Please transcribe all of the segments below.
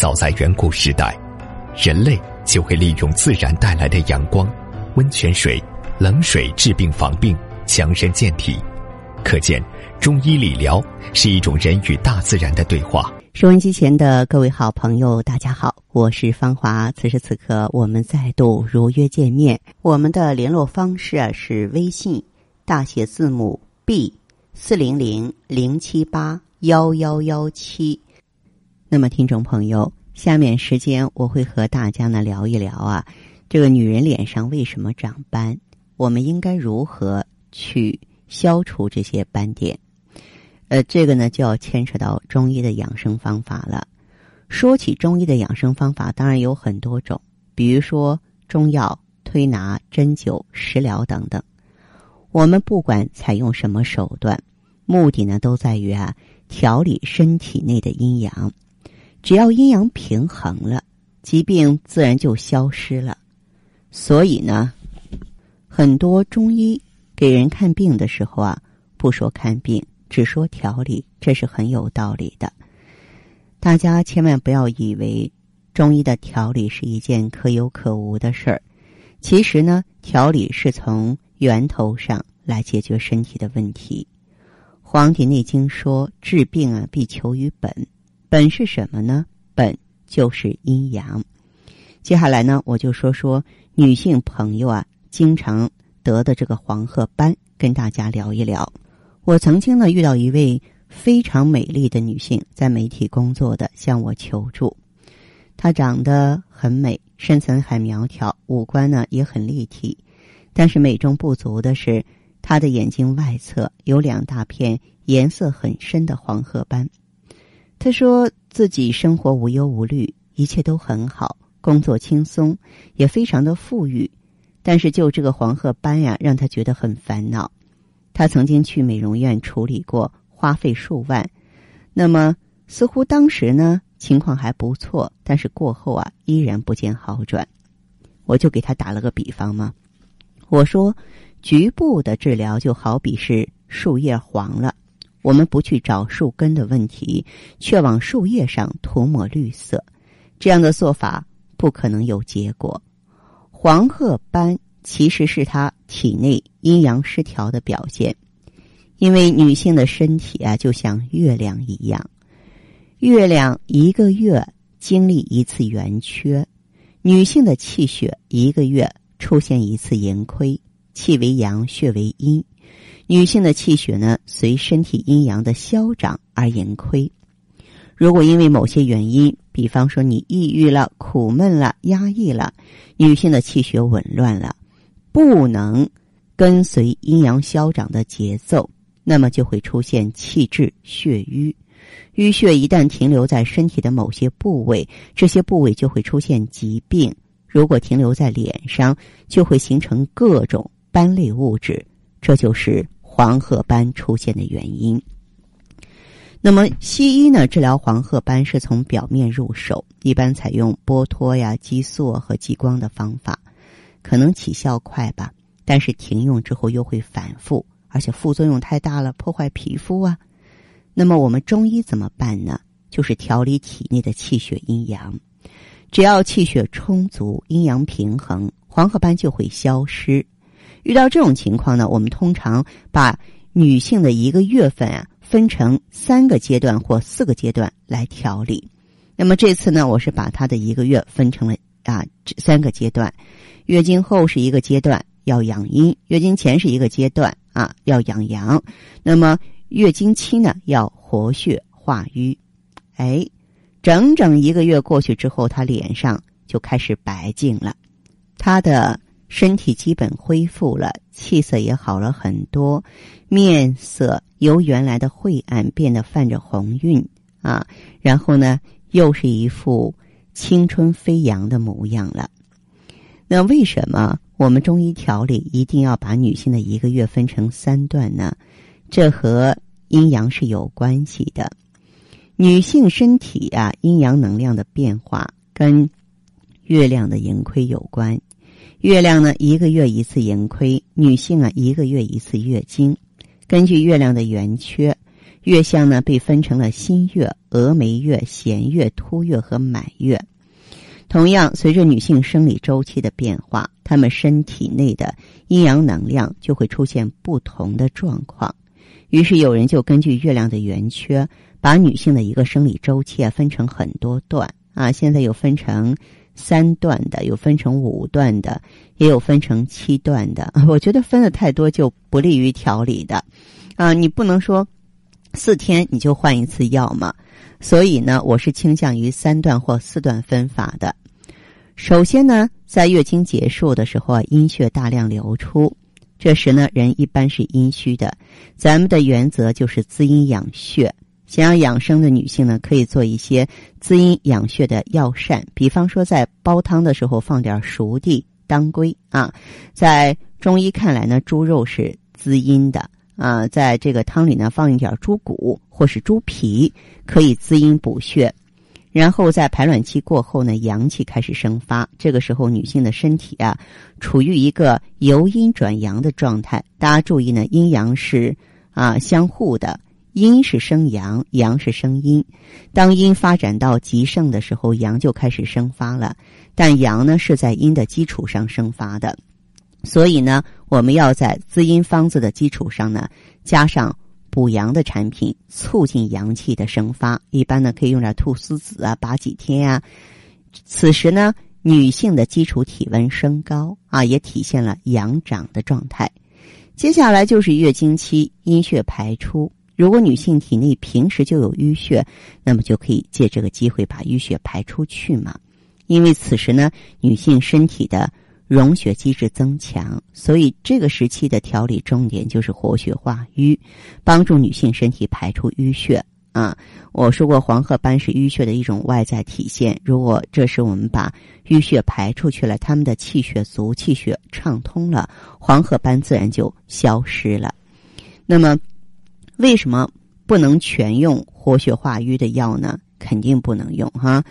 早在远古时代，人类就会利用自然带来的阳光、温泉水、冷水治病防病、强身健体。可见，中医理疗是一种人与大自然的对话。收音机前的各位好朋友，大家好，我是芳华。此时此刻，我们再度如约见面。我们的联络方式啊是微信大写字母 B 四零零零七八幺幺幺七。那么，听众朋友，下面时间我会和大家呢聊一聊啊，这个女人脸上为什么长斑？我们应该如何去消除这些斑点？呃，这个呢就要牵扯到中医的养生方法了。说起中医的养生方法，当然有很多种，比如说中药、推拿、针灸、食疗等等。我们不管采用什么手段，目的呢都在于啊调理身体内的阴阳。只要阴阳平衡了，疾病自然就消失了。所以呢，很多中医给人看病的时候啊，不说看病。只说调理，这是很有道理的。大家千万不要以为中医的调理是一件可有可无的事儿。其实呢，调理是从源头上来解决身体的问题。《黄帝内经》说：“治病啊，必求于本。本是什么呢？本就是阴阳。”接下来呢，我就说说女性朋友啊经常得的这个黄褐斑，跟大家聊一聊。我曾经呢遇到一位非常美丽的女性，在媒体工作的，向我求助。她长得很美，身材很苗条，五官呢也很立体，但是美中不足的是，她的眼睛外侧有两大片颜色很深的黄褐斑。他说自己生活无忧无虑，一切都很好，工作轻松，也非常的富裕，但是就这个黄褐斑呀，让他觉得很烦恼。他曾经去美容院处理过，花费数万。那么似乎当时呢情况还不错，但是过后啊依然不见好转。我就给他打了个比方嘛，我说局部的治疗就好比是树叶黄了，我们不去找树根的问题，却往树叶上涂抹绿色，这样的做法不可能有结果。黄褐斑。其实是她体内阴阳失调的表现，因为女性的身体啊，就像月亮一样，月亮一个月经历一次圆缺，女性的气血一个月出现一次盈亏，气为阳，血为阴，女性的气血呢，随身体阴阳的消长而盈亏。如果因为某些原因，比方说你抑郁了、苦闷了、压抑了，女性的气血紊乱了。不能跟随阴阳消长的节奏，那么就会出现气滞血瘀。淤血一旦停留在身体的某些部位，这些部位就会出现疾病。如果停留在脸上，就会形成各种斑类物质，这就是黄褐斑出现的原因。那么，西医呢治疗黄褐斑是从表面入手，一般采用剥脱呀、激素和激光的方法。可能起效快吧，但是停用之后又会反复，而且副作用太大了，破坏皮肤啊。那么我们中医怎么办呢？就是调理体内的气血阴阳，只要气血充足、阴阳平衡，黄褐斑就会消失。遇到这种情况呢，我们通常把女性的一个月份啊分成三个阶段或四个阶段来调理。那么这次呢，我是把她的一个月分成了啊三个阶段。月经后是一个阶段，要养阴；月经前是一个阶段，啊，要养阳。那么月经期呢，要活血化瘀。哎，整整一个月过去之后，她脸上就开始白净了，她的身体基本恢复了，气色也好了很多，面色由原来的晦暗变得泛着红晕啊，然后呢，又是一副青春飞扬的模样了。那为什么我们中医调理一定要把女性的一个月分成三段呢？这和阴阳是有关系的。女性身体啊，阴阳能量的变化跟月亮的盈亏有关。月亮呢，一个月一次盈亏；女性啊，一个月一次月经。根据月亮的圆缺，月相呢被分成了新月、峨眉月、弦月、突月和满月。同样，随着女性生理周期的变化，她们身体内的阴阳能量就会出现不同的状况。于是，有人就根据月亮的圆缺，把女性的一个生理周期啊分成很多段啊。现在又分成三段的，有分成五段的，也有分成七段的。我觉得分的太多就不利于调理的啊。你不能说四天你就换一次药嘛。所以呢，我是倾向于三段或四段分法的。首先呢，在月经结束的时候啊，阴血大量流出，这时呢，人一般是阴虚的。咱们的原则就是滋阴养血。想要养生的女性呢，可以做一些滋阴养血的药膳，比方说在煲汤的时候放点熟地、当归啊。在中医看来呢，猪肉是滋阴的。啊，在这个汤里呢，放一点猪骨或是猪皮，可以滋阴补血。然后在排卵期过后呢，阳气开始生发，这个时候女性的身体啊，处于一个由阴转阳的状态。大家注意呢，阴阳是啊相互的，阴是生阳，阳是生阴。当阴发展到极盛的时候，阳就开始生发了，但阳呢是在阴的基础上生发的。所以呢，我们要在滋阴方子的基础上呢，加上补阳的产品，促进阳气的生发。一般呢，可以用点菟丝子啊，拔几天啊。此时呢，女性的基础体温升高啊，也体现了阳长的状态。接下来就是月经期，阴血排出。如果女性体内平时就有淤血，那么就可以借这个机会把淤血排出去嘛。因为此时呢，女性身体的。溶血机制增强，所以这个时期的调理重点就是活血化瘀，帮助女性身体排出淤血啊。我说过，黄褐斑是淤血的一种外在体现。如果这时我们把淤血排出去了，他们的气血足，气血畅通了，黄褐斑自然就消失了。那么，为什么不能全用活血化瘀的药呢？肯定不能用哈。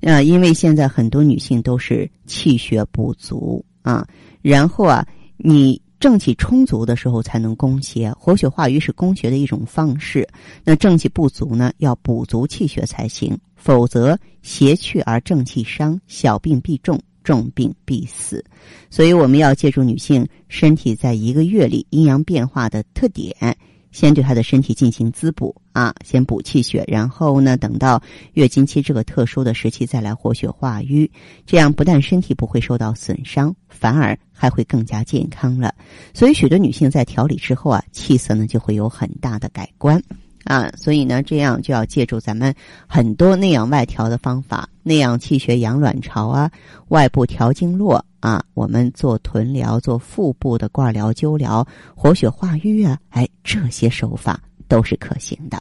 啊，因为现在很多女性都是气血不足啊，然后啊，你正气充足的时候才能攻邪，活血化瘀是攻邪的一种方式。那正气不足呢，要补足气血才行，否则邪去而正气伤，小病必重，重病必死。所以我们要借助女性身体在一个月里阴阳变化的特点。先对她的身体进行滋补啊，先补气血，然后呢，等到月经期这个特殊的时期再来活血化瘀，这样不但身体不会受到损伤，反而还会更加健康了。所以，许多女性在调理之后啊，气色呢就会有很大的改观。啊，所以呢，这样就要借助咱们很多内养外调的方法，内养气血、养卵巢啊，外部调经络啊，我们做臀疗、做腹部的罐疗、灸疗、活血化瘀啊，哎，这些手法都是可行的。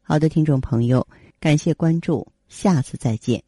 好的，听众朋友，感谢关注，下次再见。